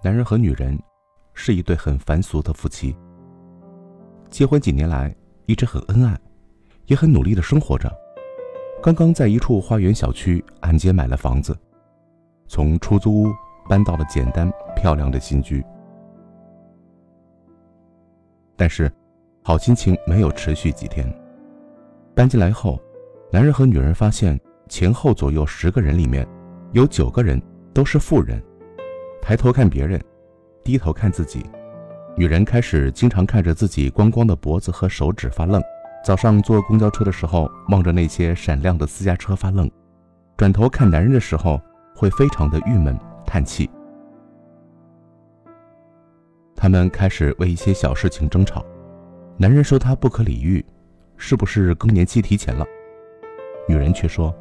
男人和女人是一对很凡俗的夫妻。结婚几年来一直很恩爱，也很努力的生活着。刚刚在一处花园小区按揭买了房子，从出租屋搬到了简单漂亮的新居。但是，好心情没有持续几天。搬进来后，男人和女人发现前后左右十个人里面，有九个人都是富人。抬头看别人，低头看自己。女人开始经常看着自己光光的脖子和手指发愣。早上坐公交车的时候，望着那些闪亮的私家车发愣。转头看男人的时候，会非常的郁闷，叹气。他们开始为一些小事情争吵。男人说他不可理喻，是不是更年期提前了？女人却说，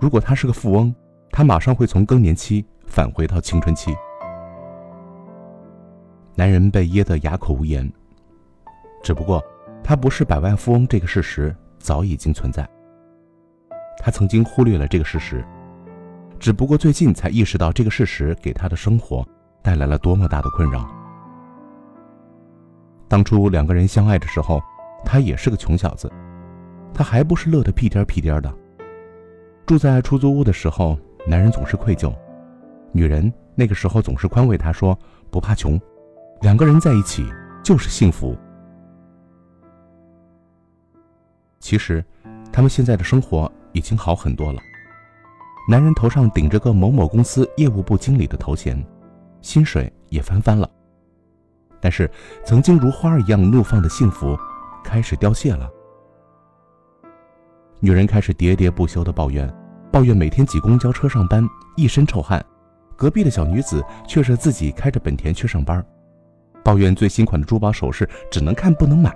如果他是个富翁，他马上会从更年期返回到青春期。男人被噎得哑口无言。只不过，他不是百万富翁这个事实早已经存在。他曾经忽略了这个事实，只不过最近才意识到这个事实给他的生活带来了多么大的困扰。当初两个人相爱的时候，他也是个穷小子，他还不是乐得屁颠屁颠的。住在出租屋的时候，男人总是愧疚，女人那个时候总是宽慰他说：“不怕穷。”两个人在一起就是幸福。其实，他们现在的生活已经好很多了。男人头上顶着个某某公司业务部经理的头衔，薪水也翻番了。但是，曾经如花儿一样怒放的幸福，开始凋谢了。女人开始喋喋不休的抱怨，抱怨每天挤公交车上班，一身臭汗；隔壁的小女子却是自己开着本田去上班。抱怨最新款的珠宝首饰只能看不能买，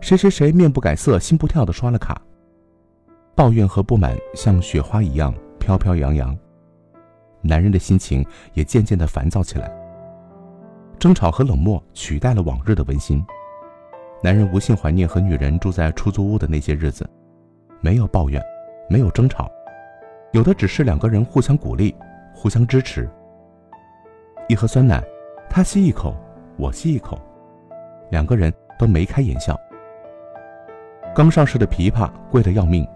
谁谁谁面不改色心不跳的刷了卡。抱怨和不满像雪花一样飘飘扬扬，男人的心情也渐渐的烦躁起来。争吵和冷漠取代了往日的温馨，男人无限怀念和女人住在出租屋的那些日子，没有抱怨，没有争吵，有的只是两个人互相鼓励，互相支持。一盒酸奶，他吸一口。我吸一口，两个人都眉开眼笑。刚上市的枇杷贵得要命，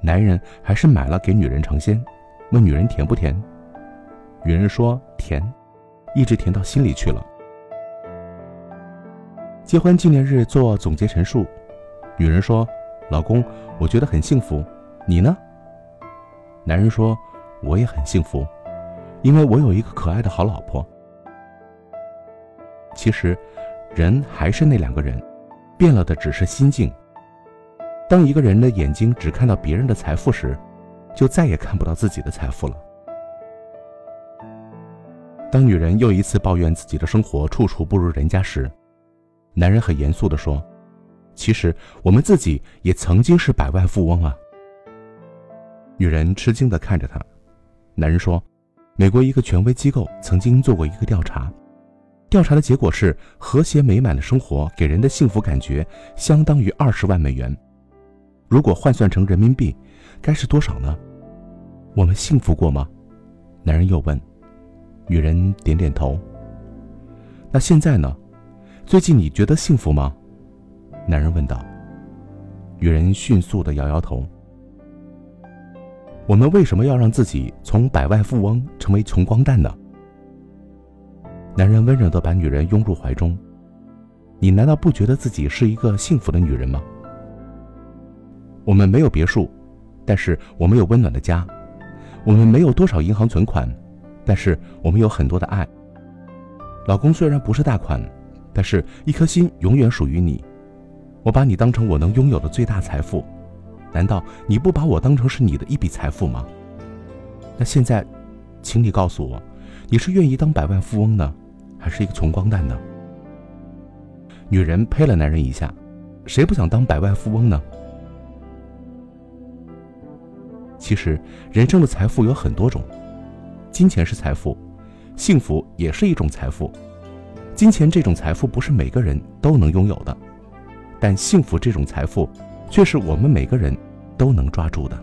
男人还是买了给女人尝鲜，问女人甜不甜。女人说甜，一直甜到心里去了。结婚纪念日做总结陈述，女人说：“老公，我觉得很幸福，你呢？”男人说：“我也很幸福，因为我有一个可爱的好老婆。”其实，人还是那两个人，变了的只是心境。当一个人的眼睛只看到别人的财富时，就再也看不到自己的财富了。当女人又一次抱怨自己的生活处处不如人家时，男人很严肃地说：“其实我们自己也曾经是百万富翁啊。”女人吃惊地看着他。男人说：“美国一个权威机构曾经做过一个调查。”调查的结果是，和谐美满的生活给人的幸福感觉相当于二十万美元。如果换算成人民币，该是多少呢？我们幸福过吗？男人又问。女人点点头。那现在呢？最近你觉得幸福吗？男人问道。女人迅速的摇摇头。我们为什么要让自己从百万富翁成为穷光蛋呢？男人温柔地把女人拥入怀中，你难道不觉得自己是一个幸福的女人吗？我们没有别墅，但是我们有温暖的家；我们没有多少银行存款，但是我们有很多的爱。老公虽然不是大款，但是一颗心永远属于你。我把你当成我能拥有的最大财富，难道你不把我当成是你的一笔财富吗？那现在，请你告诉我，你是愿意当百万富翁呢？还是一个穷光蛋呢？女人呸了男人一下，谁不想当百万富翁呢？其实，人生的财富有很多种，金钱是财富，幸福也是一种财富。金钱这种财富不是每个人都能拥有的，但幸福这种财富却是我们每个人都能抓住的。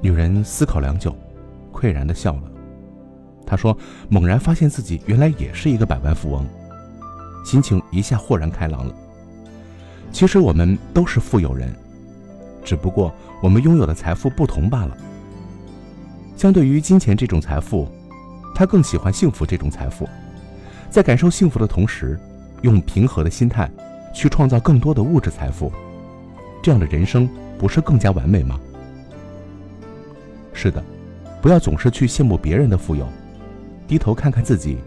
女人思考良久，喟然的笑了。他说，猛然发现自己原来也是一个百万富翁，心情一下豁然开朗了。其实我们都是富有人，只不过我们拥有的财富不同罢了。相对于金钱这种财富，他更喜欢幸福这种财富，在感受幸福的同时，用平和的心态去创造更多的物质财富，这样的人生不是更加完美吗？是的，不要总是去羡慕别人的富有，低头看看自己，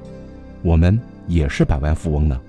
我们也是百万富翁呢。